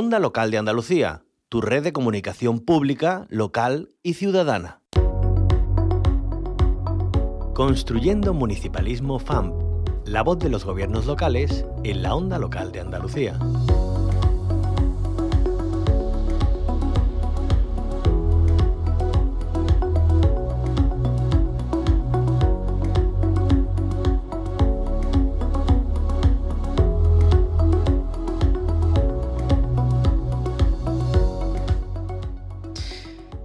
Onda Local de Andalucía tu red de comunicación pública, local y ciudadana. Construyendo Municipalismo FAMP, la voz de los gobiernos locales en la onda local de Andalucía.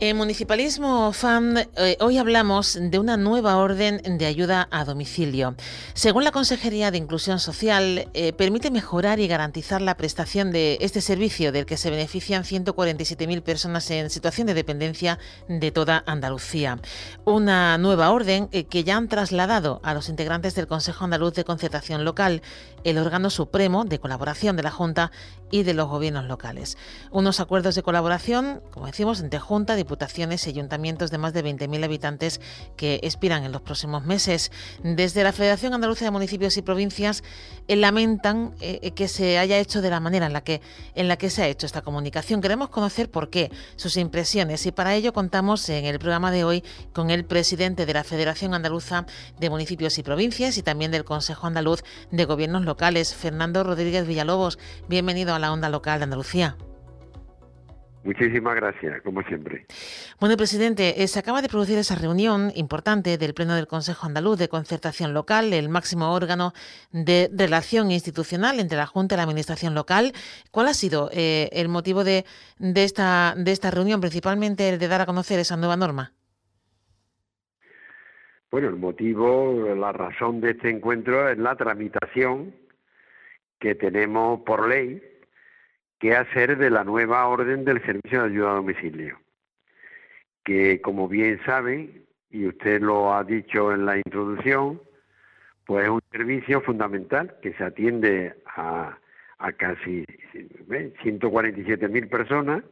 En Municipalismo FAM, eh, hoy hablamos de una nueva orden de ayuda a domicilio. Según la Consejería de Inclusión Social, eh, permite mejorar y garantizar la prestación de este servicio del que se benefician 147.000 personas en situación de dependencia de toda Andalucía. Una nueva orden eh, que ya han trasladado a los integrantes del Consejo Andaluz de Concertación Local, el órgano supremo de colaboración de la Junta y de los gobiernos locales. Unos acuerdos de colaboración, como decimos, entre Junta, y ayuntamientos de más de 20.000 habitantes que expiran en los próximos meses. Desde la Federación Andaluza de Municipios y Provincias eh, lamentan eh, que se haya hecho de la manera en la que en la que se ha hecho esta comunicación. Queremos conocer por qué, sus impresiones y para ello contamos en el programa de hoy con el presidente de la Federación Andaluza de Municipios y Provincias y también del Consejo Andaluz de Gobiernos Locales, Fernando Rodríguez Villalobos. Bienvenido a la onda local de Andalucía. Muchísimas gracias, como siempre. Bueno, presidente, eh, se acaba de producir esa reunión importante del Pleno del Consejo Andaluz de Concertación Local, el máximo órgano de relación institucional entre la Junta y la Administración local. ¿Cuál ha sido eh, el motivo de, de, esta, de esta reunión, principalmente el de dar a conocer esa nueva norma? Bueno, el motivo, la razón de este encuentro es la tramitación que tenemos por ley qué hacer de la nueva orden del servicio de ayuda a domicilio, que como bien saben, y usted lo ha dicho en la introducción, pues es un servicio fundamental que se atiende a, a casi 147.000 personas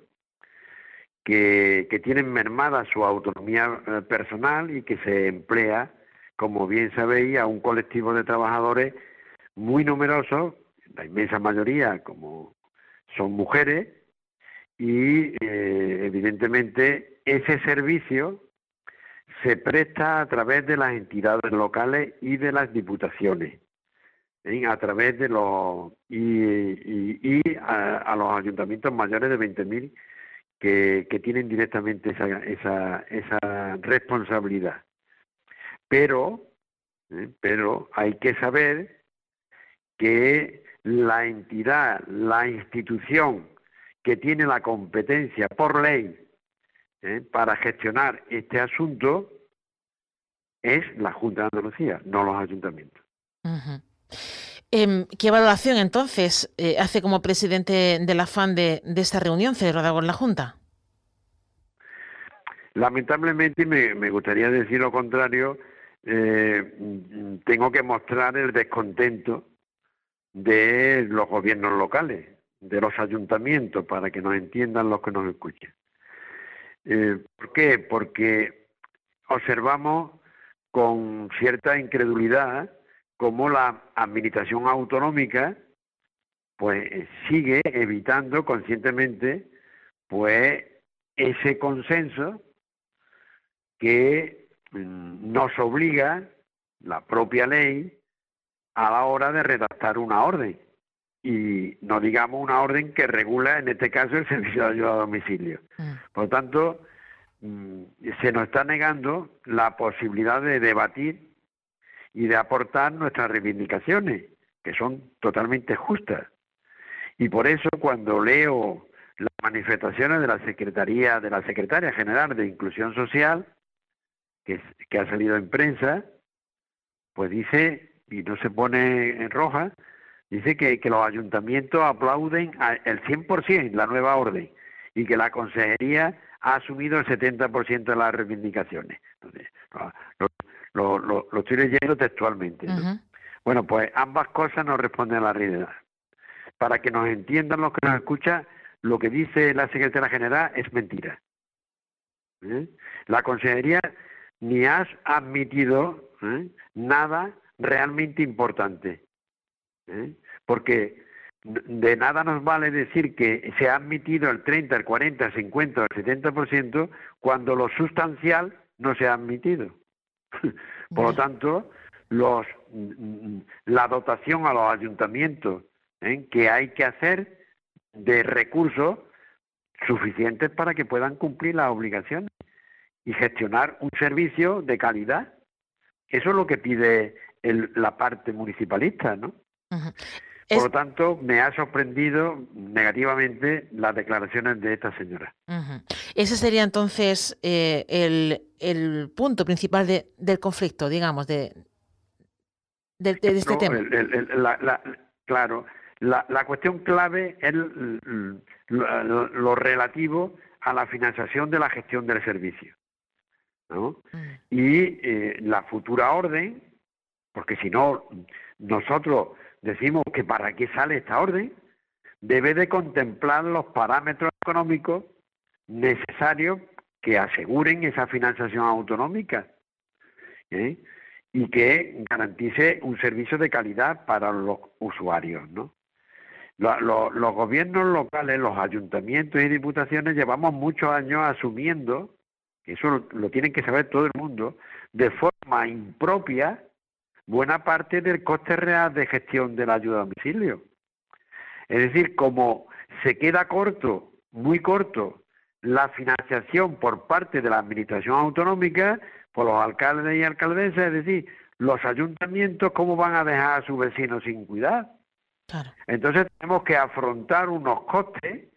que, tienen mermada su autonomía eh, personal y que se emplea, como bien sabéis, a un colectivo de trabajadores muy numeroso, la inmensa mayoría, como son mujeres y eh, evidentemente ese servicio se presta a través de las entidades locales y de las diputaciones, ¿eh? a través de los y, a, los ayuntamientos mayores de 20.000 que, que tienen directamente esa, esa, esa responsabilidad. Pero, ¿eh? pero hay que saber que la entidad, la institución que tiene la competencia por ley ¿eh? para gestionar este asunto es la Junta de Andalucía, no los ayuntamientos. Em, ¿Qué valoración entonces eh, hace como presidente de la FAN de, esta reunión celebrada con la Junta? Lamentablemente, me, me gustaría decir lo contrario, eh, tengo que mostrar el descontento de los gobiernos locales, de los ayuntamientos, para que nos entiendan los que nos escuchan. Eh, ¿Por qué? Porque observamos con cierta incredulidad cómo la administración autonómica pues sigue evitando conscientemente pues ese consenso que mm, nos obliga la propia ley a la hora de redactar una orden y no digamos una orden que regula en este caso el servicio de ayuda a domicilio. Mm. Por lo tanto, mm, se nos está negando la posibilidad de debatir y de aportar nuestras reivindicaciones, que son totalmente justas. Y por eso cuando leo las manifestaciones de la Secretaría, de la Secretaria General de Inclusión Social, que, que ha salido en prensa, pues dice, y no se pone en roja, dice que, que los ayuntamientos aplauden el 100% la nueva orden y que la consejería ha asumido el 70% de las reivindicaciones. Entonces, lo, lo, lo, estoy leyendo textualmente. Bueno, pues ambas cosas no responden a la realidad. Para que nos entiendan los que nos escuchan, lo que dice la secretaria general es mentira. ¿Eh? La consejería ni has admitido ¿eh? nada realmente importante. ¿eh? Porque de nada nos vale decir que se ha admitido el 30, el 40, el 50 o el 70% cuando lo sustancial no se ha admitido. Por lo tanto, los, la dotación a los ayuntamientos ¿eh? que hay que hacer de recursos suficientes para que puedan cumplir las obligaciones y gestionar un servicio de calidad. Eso es lo que pide la parte municipalista, ¿no? Por lo tanto, me ha sorprendido negativamente las declaraciones de esta señora. Ese sería entonces eh, el, punto principal del conflicto, digamos, de, de, este tema. claro, la, cuestión clave es lo, relativo a la financiación de la gestión del servicio. ¿no? Mm. Y eh, la futura orden, porque si no, nosotros decimos que para qué sale esta orden, debe de contemplar los parámetros económicos necesarios que aseguren esa financiación autonómica ¿eh? y que garantice un servicio de calidad para los usuarios. ¿no? los gobiernos locales, los ayuntamientos y diputaciones llevamos muchos años asumiendo, eso lo tienen que saber todo el mundo, de forma impropia buena parte del coste real de gestión de la ayuda a domicilio. Es decir, como se queda corto, muy corto, la financiación por parte de la Administración Autonómica, por los alcaldes y alcaldesas, es decir, los ayuntamientos, ¿cómo van a dejar a sus vecinos sin cuidar? Entonces tenemos que afrontar unos costes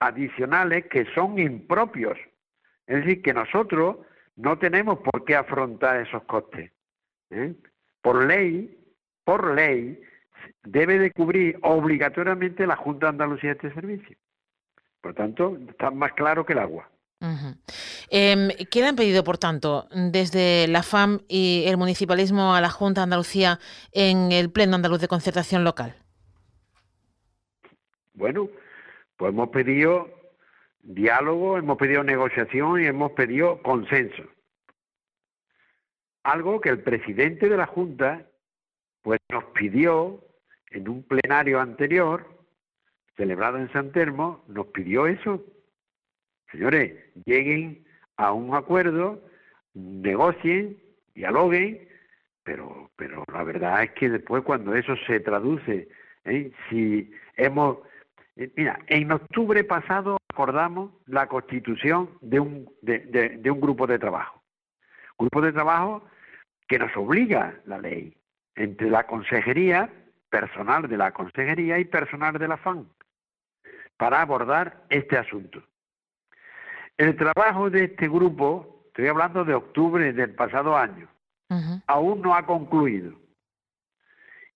adicionales que son impropios. Es decir, que nosotros no tenemos por qué afrontar esos costes. ¿eh? Por ley, por ley, debe de cubrir obligatoriamente la Junta de Andalucía este servicio. Por tanto, está más claro que el agua. Em, ¿Qué le han pedido, por tanto, desde la FAM y el municipalismo a la Junta de Andalucía en el Pleno Andaluz de Concertación Local? Bueno, pues hemos pedido diálogo, hemos pedido negociación y hemos pedido consenso algo que el presidente de la Junta pues nos pidió en un plenario anterior, celebrado en San Termo, nos pidió eso. Señores, lleguen a un acuerdo, negocien, dialoguen, pero, pero la verdad es que después cuando eso se traduce, ¿eh? si hemos... Eh, mira, en octubre pasado acordamos la constitución de un, de un grupo de trabajo grupo de trabajo que nos obliga la ley entre la consejería personal de la consejería y personal de la FAN para abordar este asunto. El trabajo de este grupo, estoy hablando de octubre del pasado año, aún no ha concluido.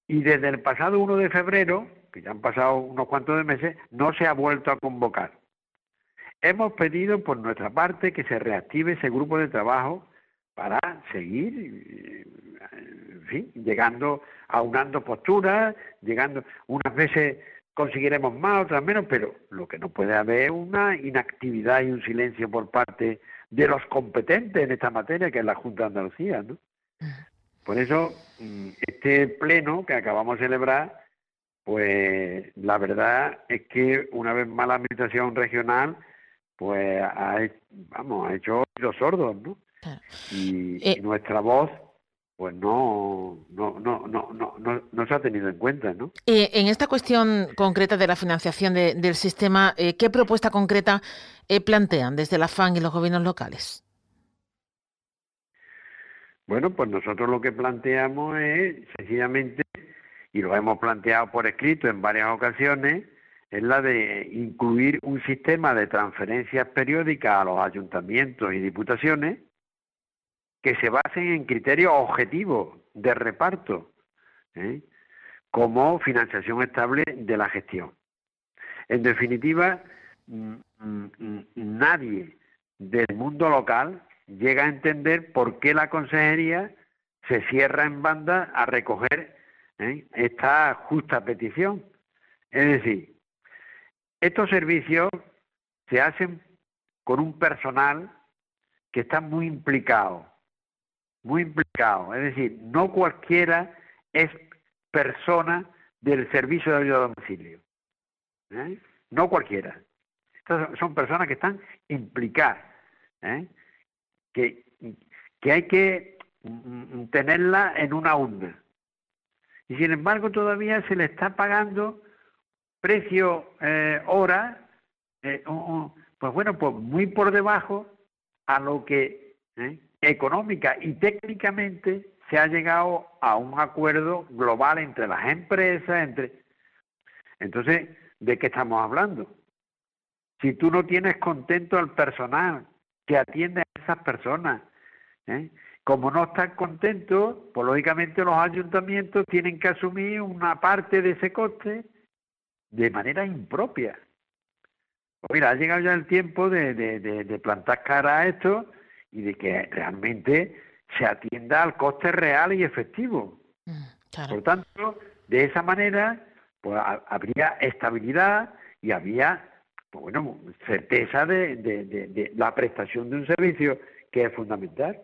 Y desde el pasado 1 de febrero, que ya han pasado unos cuantos de meses, no se ha vuelto a convocar. Hemos pedido por nuestra parte que se reactive ese grupo de trabajo para seguir, en fin, llegando, aunando posturas, llegando, unas veces conseguiremos más, otras menos, pero lo que no puede haber es una inactividad y un silencio por parte de los competentes en esta materia, que es la Junta de Andalucía, ¿no? Por eso, mm, este pleno que acabamos de celebrar, pues la verdad es que una vez más la administración regional, pues ha, vamos, ha hecho los sordos, ¿no? Y, eh, nuestra voz, pues no, no, no, no, no, no, se ha tenido en cuenta, ¿no? Eh, en esta cuestión concreta de la financiación del sistema, eh, ¿qué propuesta concreta plantean desde la FAN y los gobiernos locales? Bueno, pues nosotros lo que planteamos es sencillamente, y lo hemos planteado por escrito en varias ocasiones, es la de incluir un sistema de transferencias periódicas a los ayuntamientos y diputaciones que se basen en criterios objetivos de reparto, ¿eh? como financiación estable de la gestión. En definitiva, mm, mm, mm, nadie del mundo local llega a entender por qué la consejería se cierra en banda a recoger ¿eh? esta justa petición. Es decir, estos servicios se hacen con un personal que está muy implicado, muy implicado. Es decir, no cualquiera es persona del servicio de ayuda a domicilio. ¿eh? No cualquiera. Estas son personas que están implicadas. ¿eh? que, que hay que mm, tenerla en una onda. Y sin embargo todavía se le está pagando precio eh, hora, eh, pues bueno, pues muy por debajo a lo que económica y técnicamente se ha llegado a un acuerdo global entre las empresas, entre... Entonces, ¿de qué estamos hablando? Si tú no tienes contento al personal que atiende a esas personas. ¿eh? Como no están contentos, pues lógicamente los ayuntamientos tienen que asumir una parte de ese coste de manera impropia. Pues mira, ha llegado ya el tiempo de, de, plantar cara a esto y de que realmente se atienda al coste real y efectivo. Mm, Por tanto, de esa manera, pues habría estabilidad y había pues bueno, certeza de, la prestación de un servicio que es fundamental.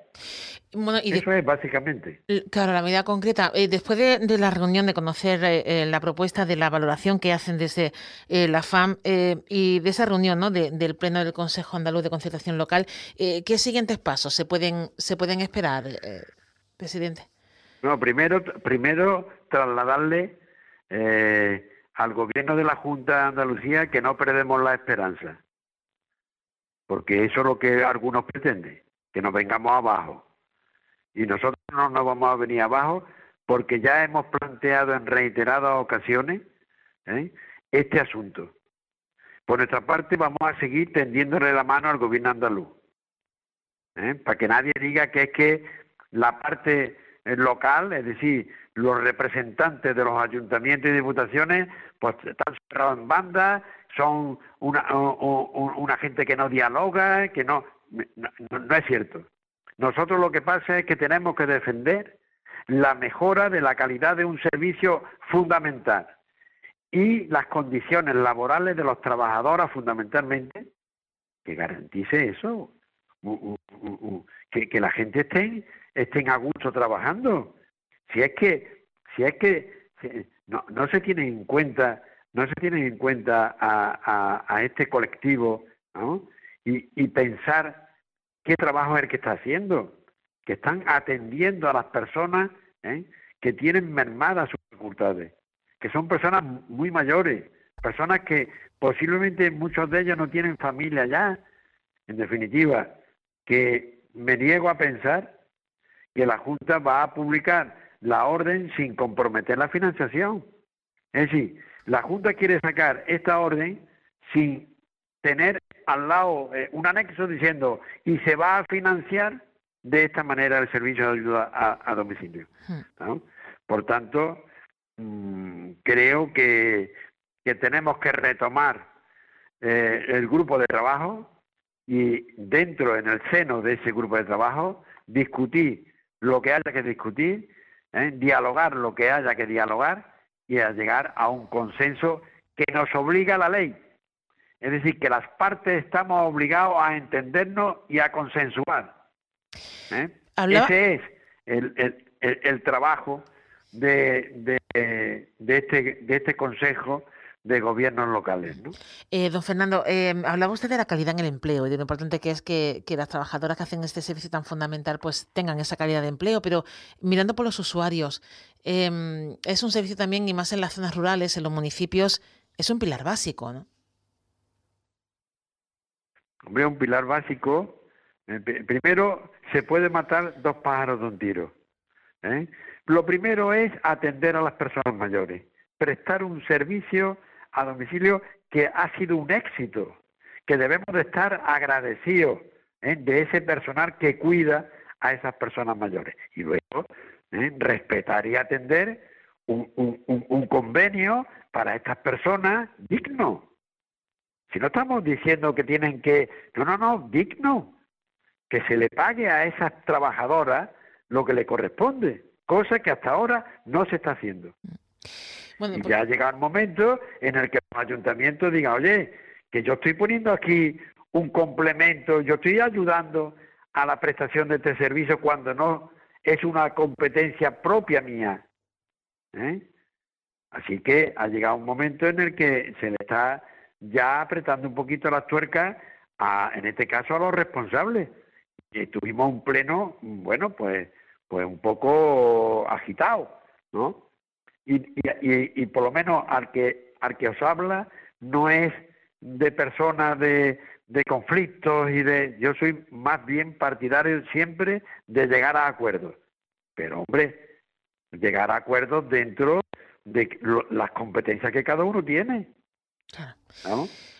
Eso es básicamente. Claro, la medida concreta. Eh, después de, la reunión de conocer eh, eh, la propuesta de la valoración que hacen desde la FAM y de esa reunión ¿no? del Pleno del Consejo Andaluz de Concertación Local, ¿qué siguientes pasos se pueden, se pueden esperar, presidente? No, primero, primero trasladarle al gobierno de la Junta de Andalucía que no perdemos la esperanza, porque eso es lo que algunos pretenden, que nos vengamos abajo. Y nosotros no nos vamos a venir abajo porque ya hemos planteado en reiteradas ocasiones ¿eh? este asunto. Por nuestra parte vamos a seguir tendiéndole la mano al gobierno andaluz, ¿eh? para que nadie diga que es que la parte local, es decir, los representantes de los ayuntamientos y diputaciones, pues están cerrados en banda, son una, una gente que no dialoga, que no, no, es cierto. Nosotros lo que pasa es que tenemos que defender la mejora de la calidad de un servicio fundamental y las condiciones laborales de los trabajadores fundamentalmente que garantice eso, que, que la gente esté estén a gusto trabajando. Si es que, si es que no, no se tiene en cuenta, no se tiene en cuenta a, a, este colectivo, Y, y pensar qué trabajo es el que está haciendo, que están atendiendo a las personas ¿eh? que tienen mermadas sus facultades, que son personas muy mayores, personas que posiblemente muchos de ellos no tienen familia ya, en definitiva, que me niego a pensar que la Junta va a publicar la orden sin comprometer la financiación. Es decir, la Junta quiere sacar esta orden sin tener al lado eh, un anexo diciendo y se va a financiar de esta manera el servicio de ayuda a, domicilio. Hmm. Por tanto, mm, creo que, que, tenemos que retomar eh, el grupo de trabajo y dentro, en el seno de ese grupo de trabajo, discutir lo que haya que discutir, ¿eh? dialogar lo que haya que dialogar y a llegar a un consenso que nos obliga a la ley. Es decir, que las partes estamos obligados a entendernos y a consensuar. ¿eh? Ese es el, trabajo de, de, este, de este Consejo de gobiernos locales. ¿no? Eh, don Fernando, eh, hablaba usted de la calidad en el empleo y de lo importante que es que, las trabajadoras que hacen este servicio tan fundamental pues tengan esa calidad de empleo, pero mirando por los usuarios, em, es un servicio también, y más en las zonas rurales, en los municipios, es un pilar básico, ¿no? Hombre, un pilar básico. Eh, primero, se puede matar dos pájaros de un tiro. ¿eh? Lo primero es atender a las personas mayores, prestar un servicio a domicilio que ha sido un éxito, que debemos de estar agradecidos ¿eh? de ese personal que cuida a esas personas mayores. Y luego, respetar y atender un, un, convenio para estas personas digno. Si no estamos diciendo que tienen que, no, no, no, digno, que se le pague a esas trabajadoras lo que le corresponde, cosa que hasta ahora no se está haciendo. Bueno, y pues ya ha llegado el momento en el que el ayuntamiento diga, oye, que yo estoy poniendo aquí un complemento, yo estoy ayudando a la prestación de este servicio cuando no es una competencia propia mía. ¿eh? Así que ha llegado un momento en el que se le está ya apretando un poquito las tuercas, a, en este caso a los responsables. Y tuvimos un pleno, bueno, pues, pues un poco agitado, ¿no? y, por lo menos al que, al que os habla no es de personas de, de conflictos y de... Yo soy más bien partidario siempre de llegar a acuerdos. Pero hombre, llegar a acuerdos dentro de las competencias que cada uno tiene.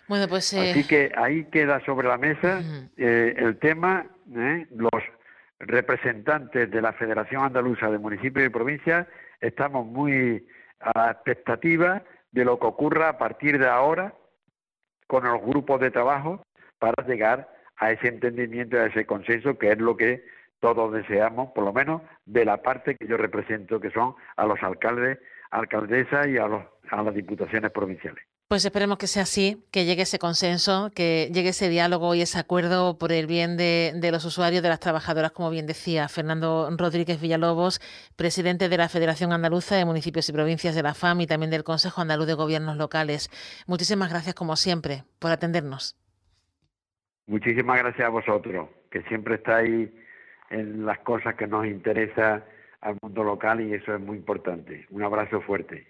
Bueno, pues... Eh, Así que ahí queda sobre la mesa eh, el tema, ¿eh? los representantes de la Federación Andaluza de Municipios y Provincias estamos muy a la expectativa de lo que ocurra a partir de ahora con los grupos de trabajo para llegar a ese entendimiento y a ese consenso que es lo que todos deseamos, por lo menos de la parte que yo represento, que son a los alcaldes, alcaldesas y a, los, a las diputaciones provinciales. Pues esperemos que sea así, que llegue ese consenso, que llegue ese diálogo y ese acuerdo por el bien de, los usuarios, de las trabajadoras, como bien decía Fernando Rodríguez Villalobos, presidente de la Federación Andaluza de Municipios y Provincias de la FAM y también del Consejo Andaluz de Gobiernos Locales. Muchísimas gracias, como siempre, por atendernos. Muchísimas gracias a vosotros, que siempre estáis en las cosas que nos interesa al mundo local y eso es muy importante. Un abrazo fuerte.